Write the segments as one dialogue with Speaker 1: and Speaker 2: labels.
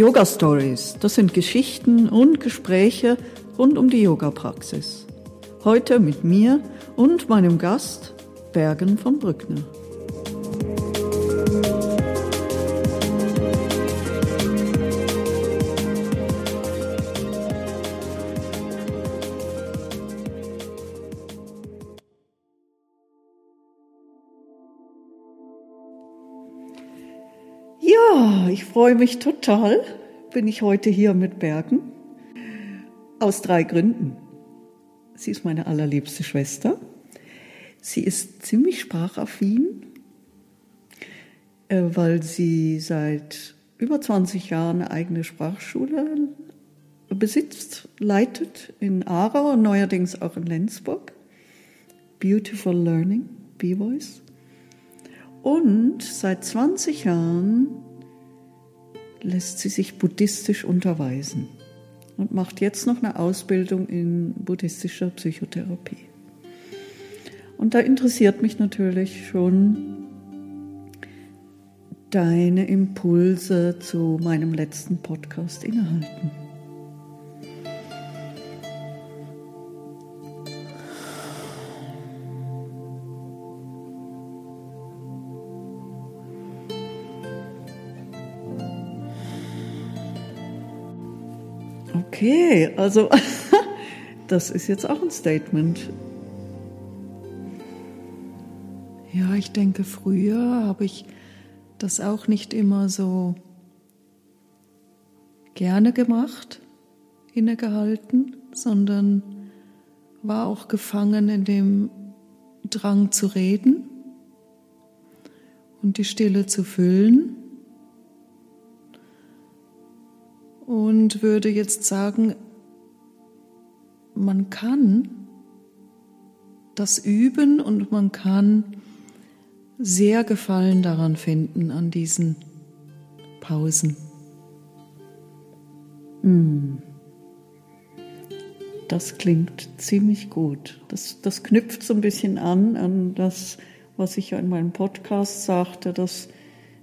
Speaker 1: Yoga Stories. Das sind Geschichten und Gespräche rund um die Yoga-Praxis. Heute mit mir und meinem Gast Bergen von Brückner. Ja, ich freue mich total, bin ich heute hier mit Bergen. Aus drei Gründen. Sie ist meine allerliebste Schwester. Sie ist ziemlich sprachaffin, äh, weil sie seit über 20 Jahren eine eigene Sprachschule besitzt, leitet in Aarau und neuerdings auch in Lenzburg. Beautiful Learning, B-Voice. Und seit 20 Jahren lässt sie sich buddhistisch unterweisen und macht jetzt noch eine Ausbildung in buddhistischer Psychotherapie. Und da interessiert mich natürlich schon deine Impulse zu meinem letzten Podcast innehalten. Okay, also das ist jetzt auch ein Statement.
Speaker 2: Ja, ich denke, früher habe ich das auch nicht immer so gerne gemacht, innegehalten, sondern war auch gefangen in dem Drang zu reden und die Stille zu füllen. Und würde jetzt sagen, man kann das üben und man kann sehr Gefallen daran finden, an diesen Pausen.
Speaker 1: Hm. Das klingt ziemlich gut. Das, das knüpft so ein bisschen an an das, was ich ja in meinem Podcast sagte, dass,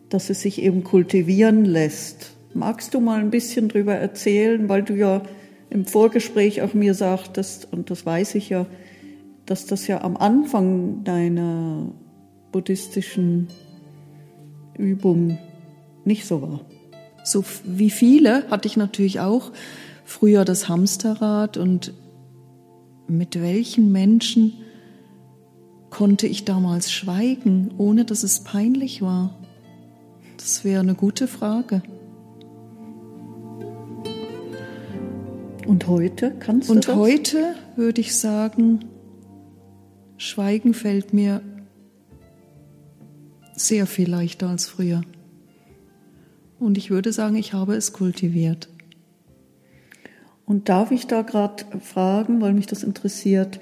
Speaker 1: dass es sich eben kultivieren lässt Magst du mal ein bisschen drüber erzählen, weil du ja im Vorgespräch auch mir sagtest, und das weiß ich ja, dass das ja am Anfang deiner buddhistischen Übung nicht so war.
Speaker 2: So wie viele hatte ich natürlich auch früher das Hamsterrad und mit welchen Menschen konnte ich damals schweigen, ohne dass es peinlich war? Das wäre eine gute Frage.
Speaker 1: Und heute kannst du
Speaker 2: Und
Speaker 1: das?
Speaker 2: heute würde ich sagen, Schweigen fällt mir sehr viel leichter als früher. Und ich würde sagen, ich habe es kultiviert.
Speaker 1: Und darf ich da gerade fragen, weil mich das interessiert,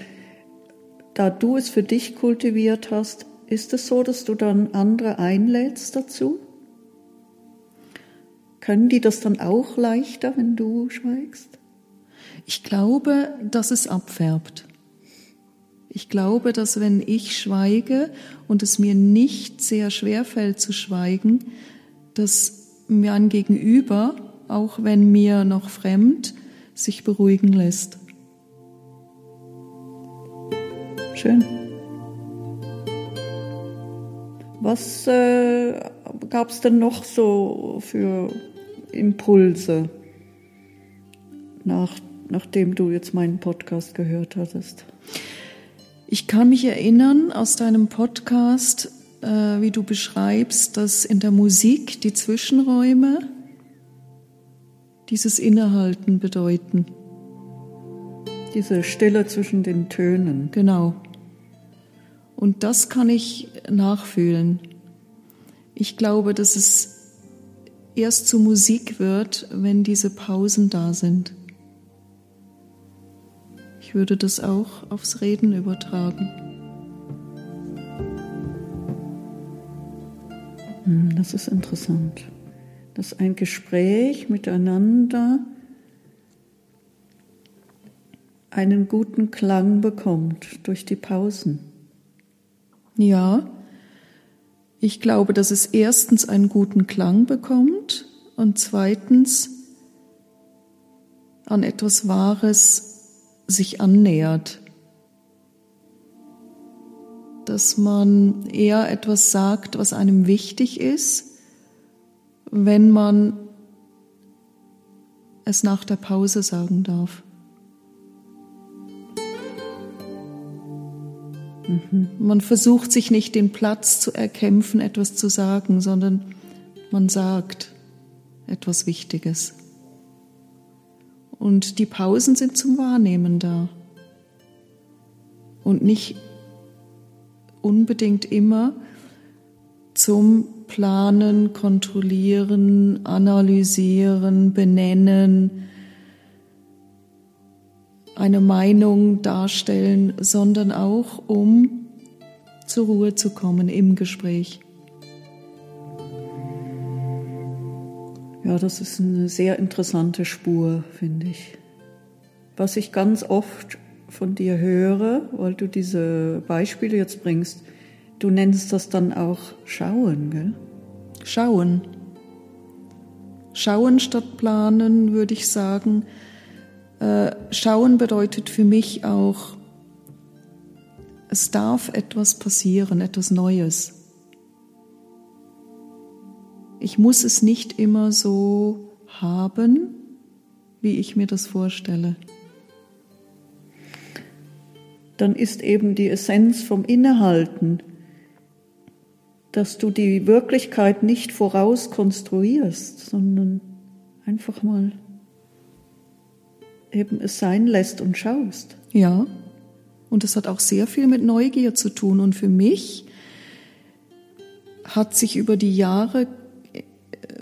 Speaker 1: da du es für dich kultiviert hast, ist es so, dass du dann andere einlädst dazu? Können die das dann auch leichter, wenn du schweigst?
Speaker 2: Ich glaube, dass es abfärbt. Ich glaube, dass wenn ich schweige und es mir nicht sehr schwer fällt zu schweigen, dass mir ein Gegenüber, auch wenn mir noch fremd, sich beruhigen lässt.
Speaker 1: Schön. Was äh, gab es denn noch so für Impulse nach nachdem du jetzt meinen Podcast gehört hattest?
Speaker 2: Ich kann mich erinnern aus deinem Podcast, äh, wie du beschreibst, dass in der Musik die Zwischenräume dieses Innehalten bedeuten.
Speaker 1: Diese Stille zwischen den Tönen.
Speaker 2: Genau. Und das kann ich nachfühlen. Ich glaube, dass es erst zu Musik wird, wenn diese Pausen da sind würde das auch aufs Reden übertragen.
Speaker 1: Hm, das ist interessant, dass ein Gespräch miteinander einen guten Klang bekommt durch die Pausen.
Speaker 2: Ja, ich glaube, dass es erstens einen guten Klang bekommt und zweitens an etwas Wahres sich annähert. Dass man eher etwas sagt, was einem wichtig ist, wenn man es nach der Pause sagen darf. Mhm. Man versucht sich nicht den Platz zu erkämpfen, etwas zu sagen, sondern man sagt etwas Wichtiges. Und die Pausen sind zum Wahrnehmen da. Und nicht unbedingt immer zum Planen, Kontrollieren, Analysieren, Benennen, eine Meinung darstellen, sondern auch um zur Ruhe zu kommen im Gespräch.
Speaker 1: Ja, das ist eine sehr interessante Spur, finde ich. Was ich ganz oft von dir höre, weil du diese Beispiele jetzt bringst, du nennst das dann auch Schauen, gell?
Speaker 2: Schauen. Schauen statt planen, würde ich sagen. Äh, schauen bedeutet für mich auch, es darf etwas passieren, etwas Neues. Ich muss es nicht immer so haben, wie ich mir das vorstelle.
Speaker 1: Dann ist eben die Essenz vom Innehalten, dass du die Wirklichkeit nicht vorauskonstruierst, sondern einfach mal eben es sein lässt und schaust.
Speaker 2: Ja, und das hat auch sehr viel mit Neugier zu tun. Und für mich hat sich über die Jahre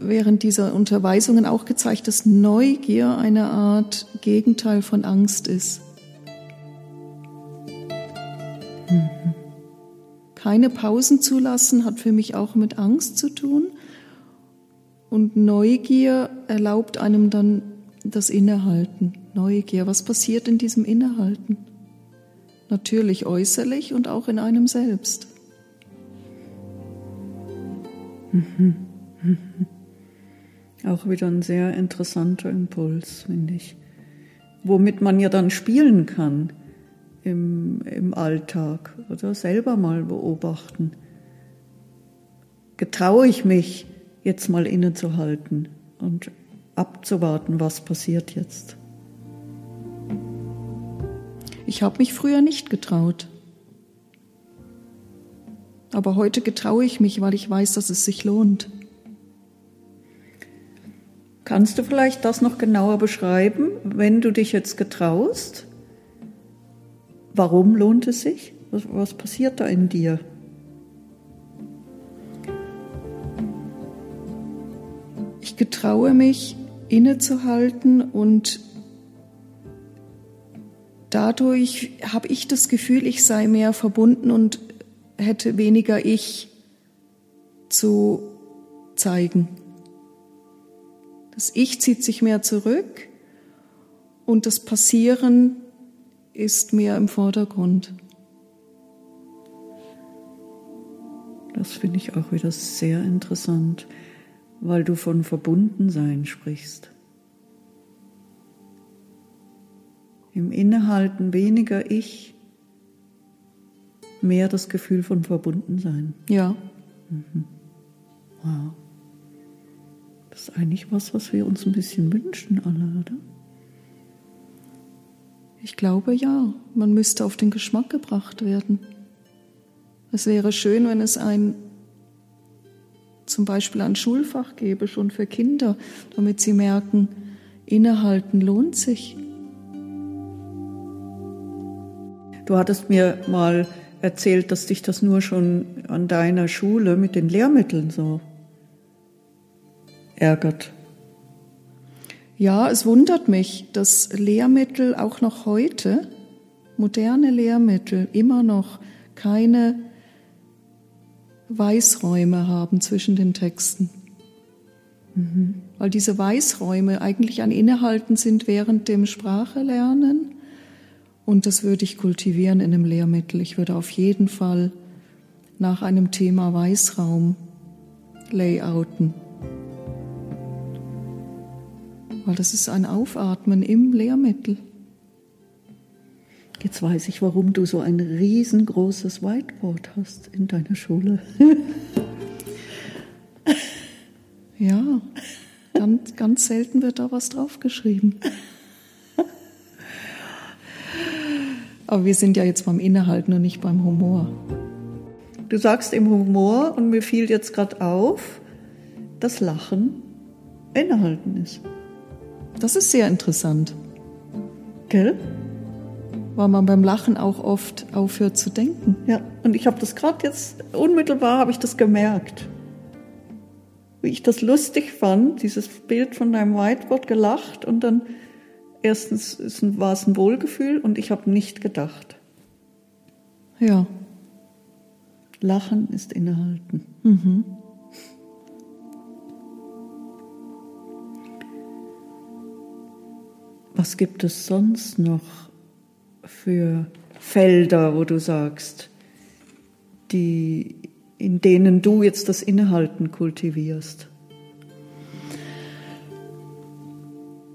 Speaker 2: während dieser Unterweisungen auch gezeigt, dass Neugier eine Art Gegenteil von Angst ist. Mhm. Keine Pausen zulassen hat für mich auch mit Angst zu tun. Und Neugier erlaubt einem dann das Innehalten. Neugier, was passiert in diesem Innehalten? Natürlich äußerlich und auch in einem selbst.
Speaker 1: Mhm. Mhm. Auch wieder ein sehr interessanter Impuls, finde ich. Womit man ja dann spielen kann im, im Alltag oder selber mal beobachten. Getraue ich mich, jetzt mal innezuhalten und abzuwarten, was passiert jetzt?
Speaker 2: Ich habe mich früher nicht getraut. Aber heute getraue ich mich, weil ich weiß, dass es sich lohnt.
Speaker 1: Kannst du vielleicht das noch genauer beschreiben, wenn du dich jetzt getraust? Warum lohnt es sich? Was, was passiert da in dir?
Speaker 2: Ich getraue mich, innezuhalten und dadurch habe ich das Gefühl, ich sei mehr verbunden und hätte weniger Ich zu zeigen. Das Ich zieht sich mehr zurück und das Passieren ist mehr im Vordergrund.
Speaker 1: Das finde ich auch wieder sehr interessant, weil du von Verbundensein sprichst. Im Innehalten weniger Ich, mehr das Gefühl von Verbundensein.
Speaker 2: Ja.
Speaker 1: Mhm. Wow. Das ist eigentlich was, was wir uns ein bisschen wünschen, alle, oder?
Speaker 2: Ich glaube ja, man müsste auf den Geschmack gebracht werden. Es wäre schön, wenn es ein zum Beispiel ein Schulfach gäbe, schon für Kinder, damit sie merken, innehalten lohnt sich.
Speaker 1: Du hattest mir mal erzählt, dass dich das nur schon an deiner Schule mit den Lehrmitteln so ärgert.
Speaker 2: Ja, es wundert mich, dass Lehrmittel auch noch heute, moderne Lehrmittel, immer noch keine Weißräume haben zwischen den Texten. Mhm. Weil diese Weißräume eigentlich ein Innehalten sind während dem Sprachelernen. Und das würde ich kultivieren in einem Lehrmittel. Ich würde auf jeden Fall nach einem Thema Weißraum layouten. Weil das ist ein Aufatmen im Lehrmittel.
Speaker 1: Jetzt weiß ich, warum du so ein riesengroßes Whiteboard hast in deiner Schule.
Speaker 2: ja, ganz, ganz selten wird da was draufgeschrieben. Aber wir sind ja jetzt beim Innehalten und nicht beim Humor.
Speaker 1: Du sagst im Humor, und mir fiel jetzt gerade auf, dass Lachen Innehalten ist.
Speaker 2: Das ist sehr interessant.
Speaker 1: Gell?
Speaker 2: Weil man beim Lachen auch oft aufhört zu denken.
Speaker 1: Ja, und ich habe das gerade jetzt, unmittelbar habe ich das gemerkt. Wie ich das lustig fand, dieses Bild von deinem Whiteboard gelacht und dann erstens war es ein Wohlgefühl und ich habe nicht gedacht.
Speaker 2: Ja.
Speaker 1: Lachen ist innehalten.
Speaker 2: Mhm.
Speaker 1: Was gibt es sonst noch für Felder, wo du sagst, die, in denen du jetzt das Innehalten kultivierst?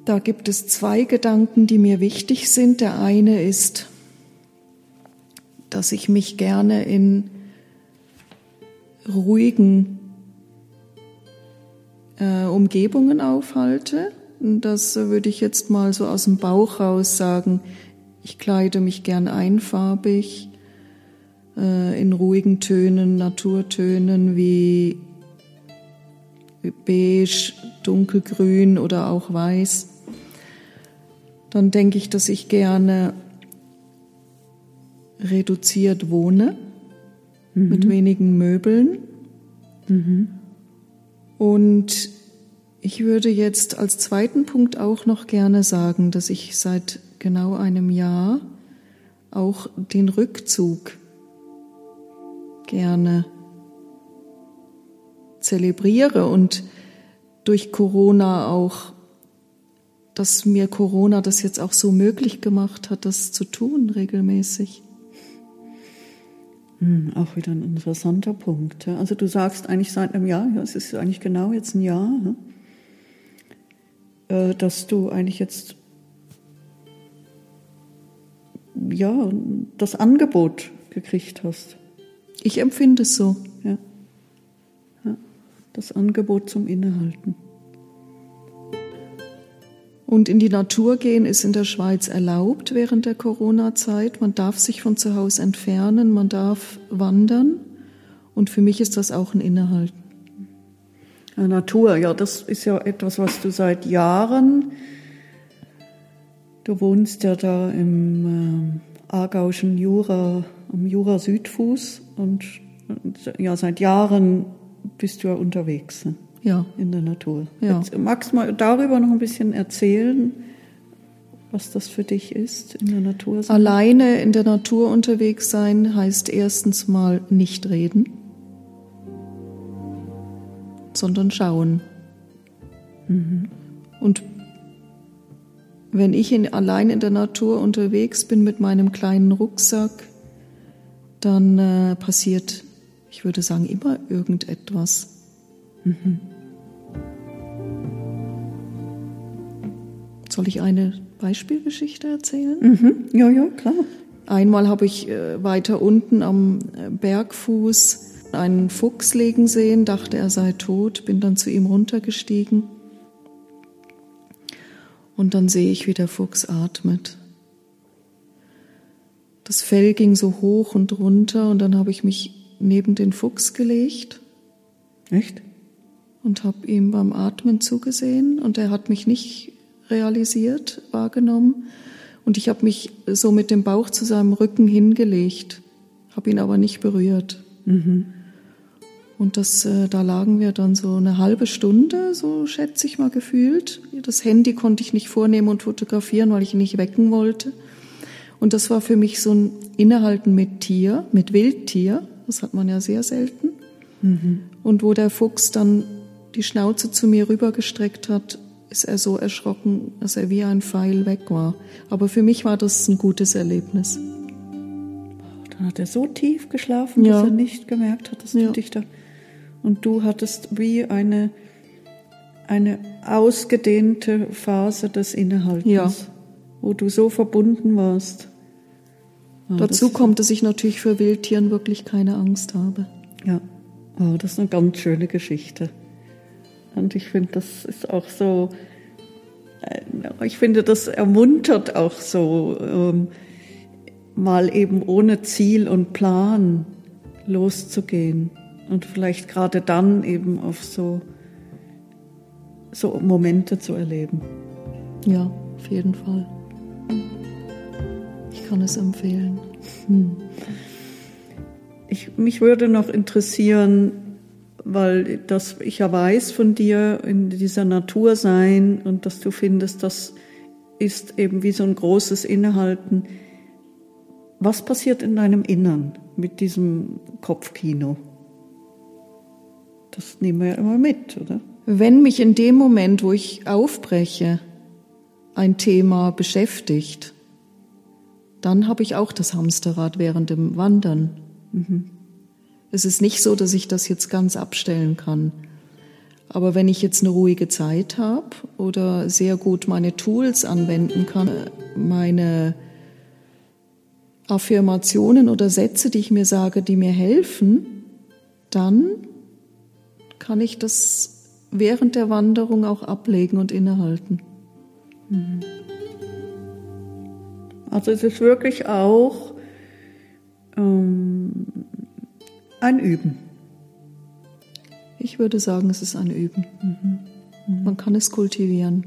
Speaker 2: Da gibt es zwei Gedanken, die mir wichtig sind. Der eine ist, dass ich mich gerne in ruhigen äh, Umgebungen aufhalte. Das würde ich jetzt mal so aus dem Bauch raus sagen. Ich kleide mich gern einfarbig, äh, in ruhigen Tönen, Naturtönen wie beige, dunkelgrün oder auch weiß. Dann denke ich, dass ich gerne reduziert wohne, mhm. mit wenigen Möbeln.
Speaker 1: Mhm.
Speaker 2: Und ich würde jetzt als zweiten Punkt auch noch gerne sagen, dass ich seit genau einem Jahr auch den Rückzug gerne zelebriere und durch Corona auch, dass mir Corona das jetzt auch so möglich gemacht hat, das zu tun regelmäßig.
Speaker 1: Hm, auch wieder ein interessanter Punkt. Also du sagst eigentlich seit einem Jahr, ja, es ist eigentlich genau jetzt ein Jahr, äh, dass du eigentlich jetzt ja das Angebot gekriegt hast.
Speaker 2: Ich empfinde es so.
Speaker 1: Ja. ja. Das Angebot zum Innehalten.
Speaker 2: Und in die Natur gehen ist in der Schweiz erlaubt während der Corona-Zeit. Man darf sich von zu Hause entfernen, man darf wandern. Und für mich ist das auch ein Innehalten.
Speaker 1: Natur, ja, das ist ja etwas, was du seit Jahren, du wohnst ja da im äh, aargauischen Jura, am Jura-Südfuß und, und, ja, seit Jahren bist du ja unterwegs ne?
Speaker 2: ja.
Speaker 1: in der Natur.
Speaker 2: Ja.
Speaker 1: Jetzt, magst du mal darüber noch ein bisschen erzählen, was das für dich ist, in der Natur
Speaker 2: sein? Alleine in der Natur unterwegs sein heißt erstens mal nicht reden sondern schauen.
Speaker 1: Mhm.
Speaker 2: Und wenn ich in, allein in der Natur unterwegs bin mit meinem kleinen Rucksack, dann äh, passiert, ich würde sagen, immer irgendetwas.
Speaker 1: Mhm.
Speaker 2: Soll ich eine Beispielgeschichte erzählen?
Speaker 1: Mhm. Ja, ja, klar.
Speaker 2: Einmal habe ich äh, weiter unten am äh, Bergfuß einen Fuchs liegen sehen, dachte er sei tot, bin dann zu ihm runtergestiegen und dann sehe ich, wie der Fuchs atmet. Das Fell ging so hoch und runter und dann habe ich mich neben den Fuchs gelegt.
Speaker 1: Echt?
Speaker 2: Und habe ihm beim Atmen zugesehen und er hat mich nicht realisiert, wahrgenommen. Und ich habe mich so mit dem Bauch zu seinem Rücken hingelegt, habe ihn aber nicht berührt.
Speaker 1: Mhm.
Speaker 2: Und das, äh, da lagen wir dann so eine halbe Stunde, so schätze ich mal gefühlt. Das Handy konnte ich nicht vornehmen und fotografieren, weil ich ihn nicht wecken wollte. Und das war für mich so ein Innehalten mit Tier, mit Wildtier. Das hat man ja sehr selten.
Speaker 1: Mhm.
Speaker 2: Und wo der Fuchs dann die Schnauze zu mir rübergestreckt hat, ist er so erschrocken, dass er wie ein Pfeil weg war. Aber für mich war das ein gutes Erlebnis.
Speaker 1: Dann hat er so tief geschlafen,
Speaker 2: Ja.
Speaker 1: dass er nicht gemerkt hat, dass
Speaker 2: Ja.
Speaker 1: du dich da. Und du hattest wie eine, eine ausgedehnte Phase des Innehaltens,
Speaker 2: Ja.
Speaker 1: wo du so verbunden warst. Ja,
Speaker 2: Dazu
Speaker 1: das,
Speaker 2: kommt, dass ich natürlich für Wildtieren wirklich keine Angst habe.
Speaker 1: Ja, oh, das ist eine ganz schöne Geschichte. Und ich finde, das ist auch so, äh, ich finde, das ermuntert auch so, ähm, mal eben ohne Ziel und Plan loszugehen. Und vielleicht gerade dann eben auf so, so Momente zu erleben.
Speaker 2: Ja, auf jeden Fall. Ich kann es empfehlen.
Speaker 1: Ich, mich würde noch interessieren, weil das ich ja weiß von dir in dieser Natur sein und dass du findest, das ist eben wie so ein großes Innehalten. Was passiert in deinem Innern mit diesem Kopfkino? Das nehmen wir ja immer mit, oder?
Speaker 2: Wenn mich in dem Moment, wo ich aufbreche, ein Thema beschäftigt, dann habe ich auch das Hamsterrad während dem Wandern. Es ist nicht so, dass ich das jetzt ganz abstellen kann. Aber wenn ich jetzt eine ruhige Zeit habe oder sehr gut meine Tools anwenden kann, meine Affirmationen oder Sätze, die ich mir sage, die mir helfen, dann kann ich das während der Wanderung auch ablegen und innehalten.
Speaker 1: Also es ist wirklich auch ähm, ein Üben.
Speaker 2: Ich würde sagen, es ist ein Üben. Man kann es kultivieren.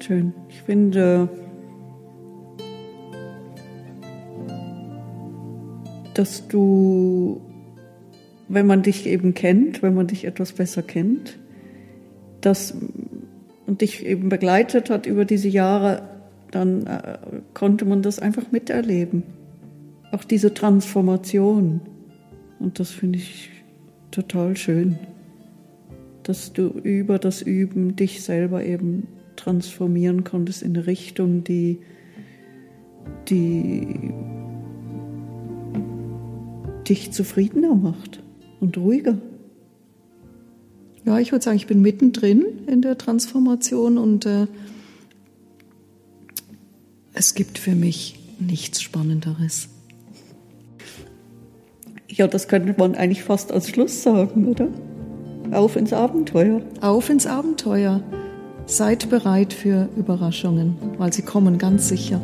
Speaker 1: Schön. Ich finde, dass du, wenn man dich eben kennt, wenn man dich etwas besser kennt, das und dich eben begleitet hat über diese Jahre, dann äh, konnte man das einfach miterleben. Auch diese Transformation. Und das finde ich total schön, dass du über das Üben dich selber eben transformieren konntest in eine Richtung, die, die dich zufriedener macht und ruhiger.
Speaker 2: Ja, ich würde sagen, ich bin mittendrin in der Transformation und äh, es gibt für mich nichts Spannenderes.
Speaker 1: Ja, das könnte man eigentlich fast als Schluss sagen, oder? Auf ins Abenteuer.
Speaker 2: Auf ins Abenteuer. Seid bereit für Überraschungen, weil sie kommen ganz sicher.